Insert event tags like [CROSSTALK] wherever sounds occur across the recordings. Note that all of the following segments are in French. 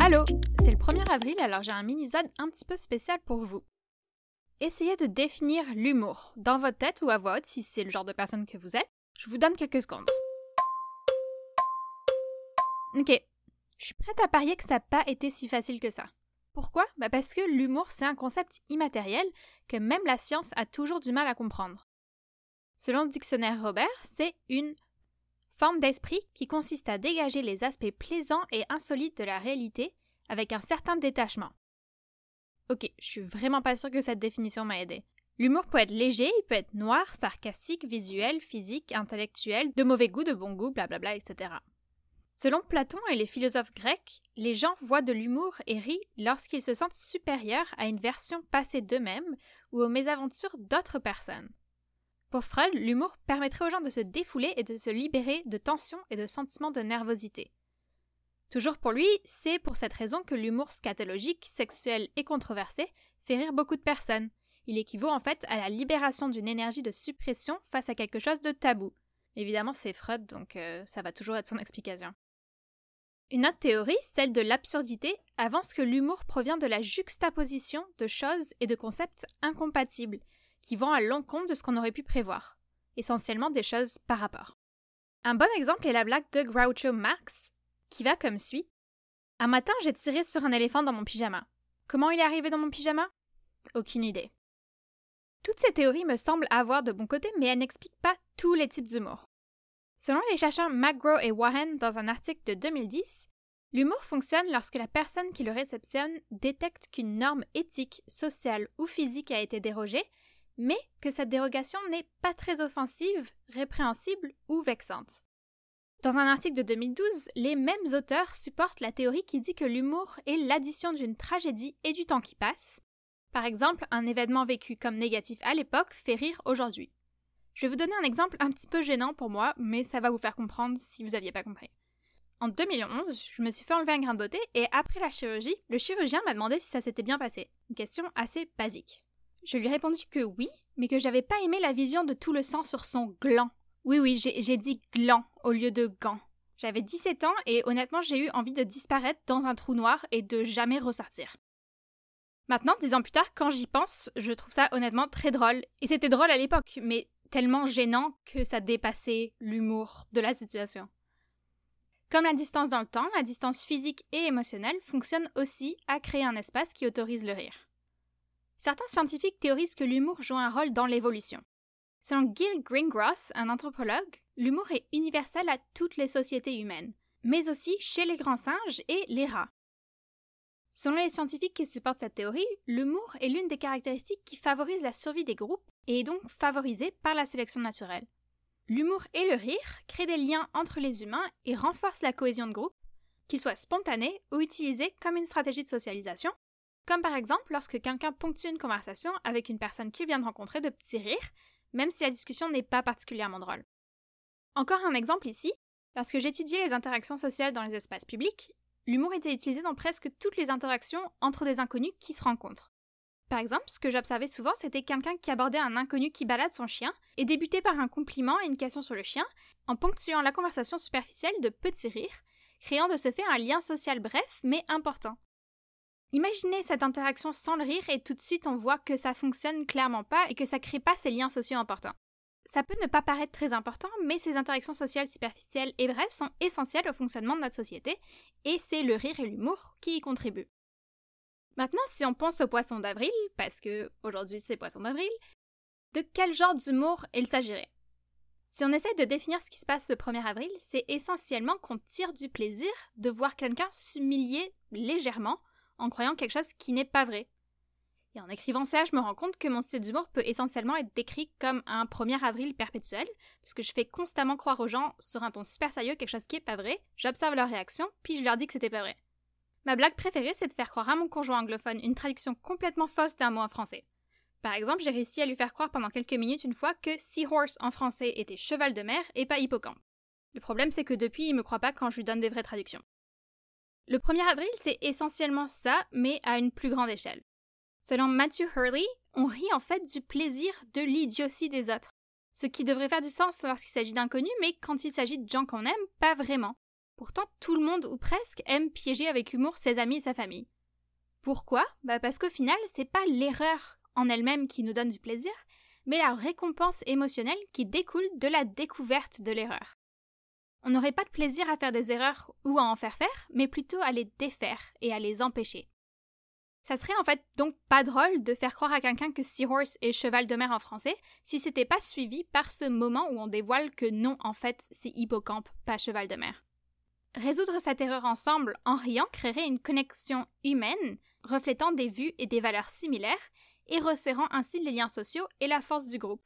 Allô, c'est le 1er avril, alors j'ai un mini-zone un petit peu spécial pour vous. Essayez de définir l'humour, dans votre tête ou à voix haute si c'est le genre de personne que vous êtes. Je vous donne quelques secondes. Ok, je suis prête à parier que ça n'a pas été si facile que ça. Pourquoi? Bah Parce que l'humour, c'est un concept immatériel que même la science a toujours du mal à comprendre. Selon le dictionnaire Robert, c'est une forme d'esprit qui consiste à dégager les aspects plaisants et insolites de la réalité avec un certain détachement. Ok, je suis vraiment pas sûre que cette définition m'a aidé. L'humour peut être léger, il peut être noir, sarcastique, visuel, physique, intellectuel, de mauvais goût, de bon goût, blablabla, etc. Selon Platon et les philosophes grecs, les gens voient de l'humour et rient lorsqu'ils se sentent supérieurs à une version passée d'eux-mêmes ou aux mésaventures d'autres personnes. Pour Freud, l'humour permettrait aux gens de se défouler et de se libérer de tensions et de sentiments de nervosité. Toujours pour lui, c'est pour cette raison que l'humour scatologique, sexuel et controversé fait rire beaucoup de personnes. Il équivaut en fait à la libération d'une énergie de suppression face à quelque chose de tabou. Évidemment, c'est Freud, donc euh, ça va toujours être son explication. Une autre théorie, celle de l'absurdité, avance que l'humour provient de la juxtaposition de choses et de concepts incompatibles, qui vont à l'encontre de ce qu'on aurait pu prévoir, essentiellement des choses par rapport. Un bon exemple est la blague de Groucho Marx, qui va comme suit. Un matin, j'ai tiré sur un éléphant dans mon pyjama. Comment il est arrivé dans mon pyjama? Aucune idée. Toutes ces théories me semblent avoir de bons côtés, mais elles n'expliquent pas tous les types d'humour. Selon les chercheurs McGraw et Wahen dans un article de 2010, l'humour fonctionne lorsque la personne qui le réceptionne détecte qu'une norme éthique, sociale ou physique a été dérogée, mais que cette dérogation n'est pas très offensive, répréhensible ou vexante. Dans un article de 2012, les mêmes auteurs supportent la théorie qui dit que l'humour est l'addition d'une tragédie et du temps qui passe. Par exemple, un événement vécu comme négatif à l'époque fait rire aujourd'hui. Je vais vous donner un exemple un petit peu gênant pour moi, mais ça va vous faire comprendre si vous n'aviez pas compris. En 2011, je me suis fait enlever un grain de beauté et après la chirurgie, le chirurgien m'a demandé si ça s'était bien passé. Une question assez basique. Je lui ai répondu que oui, mais que j'avais pas aimé la vision de tout le sang sur son gland. Oui, oui, j'ai dit gland au lieu de gant. J'avais 17 ans et honnêtement, j'ai eu envie de disparaître dans un trou noir et de jamais ressortir. Maintenant, dix ans plus tard, quand j'y pense, je trouve ça honnêtement très drôle. Et c'était drôle à l'époque, mais tellement gênant que ça dépassait l'humour de la situation. Comme la distance dans le temps, la distance physique et émotionnelle fonctionne aussi à créer un espace qui autorise le rire. Certains scientifiques théorisent que l'humour joue un rôle dans l'évolution. Selon Gil Greengross, un anthropologue, l'humour est universel à toutes les sociétés humaines, mais aussi chez les grands singes et les rats. Selon les scientifiques qui supportent cette théorie, l'humour est l'une des caractéristiques qui favorise la survie des groupes et est donc favorisée par la sélection naturelle. L'humour et le rire créent des liens entre les humains et renforcent la cohésion de groupe, qu'ils soient spontanés ou utilisés comme une stratégie de socialisation, comme par exemple lorsque quelqu'un ponctue une conversation avec une personne qu'il vient de rencontrer de petits rires, même si la discussion n'est pas particulièrement drôle. Encore un exemple ici, lorsque j'étudiais les interactions sociales dans les espaces publics, l'humour était utilisé dans presque toutes les interactions entre des inconnus qui se rencontrent. Par exemple, ce que j'observais souvent, c'était quelqu'un qui abordait un inconnu qui balade son chien et débutait par un compliment et une question sur le chien, en ponctuant la conversation superficielle de petits rires, créant de ce fait un lien social bref mais important. Imaginez cette interaction sans le rire et tout de suite on voit que ça fonctionne clairement pas et que ça crée pas ces liens sociaux importants. Ça peut ne pas paraître très important, mais ces interactions sociales superficielles et brèves sont essentielles au fonctionnement de notre société, et c'est le rire et l'humour qui y contribuent. Maintenant, si on pense au poisson d'avril, parce que aujourd'hui c'est poisson d'avril, de quel genre d'humour il s'agirait? Si on essaie de définir ce qui se passe le 1er avril, c'est essentiellement qu'on tire du plaisir de voir quelqu'un s'humilier légèrement en croyant quelque chose qui n'est pas vrai. Et en écrivant ça, je me rends compte que mon style d'humour peut essentiellement être décrit comme un 1er avril perpétuel, puisque je fais constamment croire aux gens sur un ton super sérieux quelque chose qui est pas vrai, j'observe leur réaction, puis je leur dis que c'était pas vrai. Ma blague préférée, c'est de faire croire à mon conjoint anglophone une traduction complètement fausse d'un mot en français. Par exemple, j'ai réussi à lui faire croire pendant quelques minutes une fois que seahorse en français était cheval de mer et pas hippocampe. Le problème, c'est que depuis, il me croit pas quand je lui donne des vraies traductions. Le 1er avril, c'est essentiellement ça, mais à une plus grande échelle. Selon Matthew Hurley, on rit en fait du plaisir de l'idiotie des autres. Ce qui devrait faire du sens lorsqu'il s'agit d'inconnus, mais quand il s'agit de gens qu'on aime, pas vraiment. Pourtant, tout le monde, ou presque, aime piéger avec humour ses amis et sa famille. Pourquoi? Bah Parce qu'au final, c'est pas l'erreur en elle-même qui nous donne du plaisir, mais la récompense émotionnelle qui découle de la découverte de l'erreur. On n'aurait pas de plaisir à faire des erreurs ou à en faire faire, mais plutôt à les défaire et à les empêcher. Ça serait en fait donc pas drôle de faire croire à quelqu'un que Seahorse est cheval de mer en français si c'était pas suivi par ce moment où on dévoile que non, en fait, c'est hippocampe, pas cheval de mer. Résoudre cette erreur ensemble en riant créerait une connexion humaine reflétant des vues et des valeurs similaires et resserrant ainsi les liens sociaux et la force du groupe.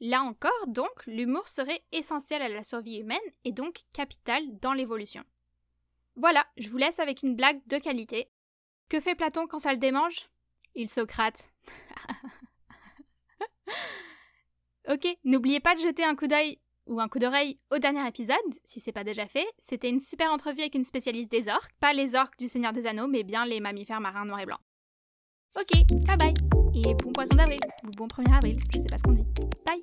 Là encore, donc, l'humour serait essentiel à la survie humaine et donc capital dans l'évolution. Voilà, je vous laisse avec une blague de qualité. Que fait Platon quand ça le démange? Il Socrate. [LAUGHS] ok, n'oubliez pas de jeter un coup d'œil ou un coup d'oreille au dernier épisode, si c'est pas déjà fait. C'était une super entrevue avec une spécialiste des orques, pas les orques du Seigneur des Anneaux, mais bien les mammifères marins noirs et blancs. Ok, bye bye et bon poisson d'avril, ou bon 1er avril, je sais pas ce qu'on dit. Bye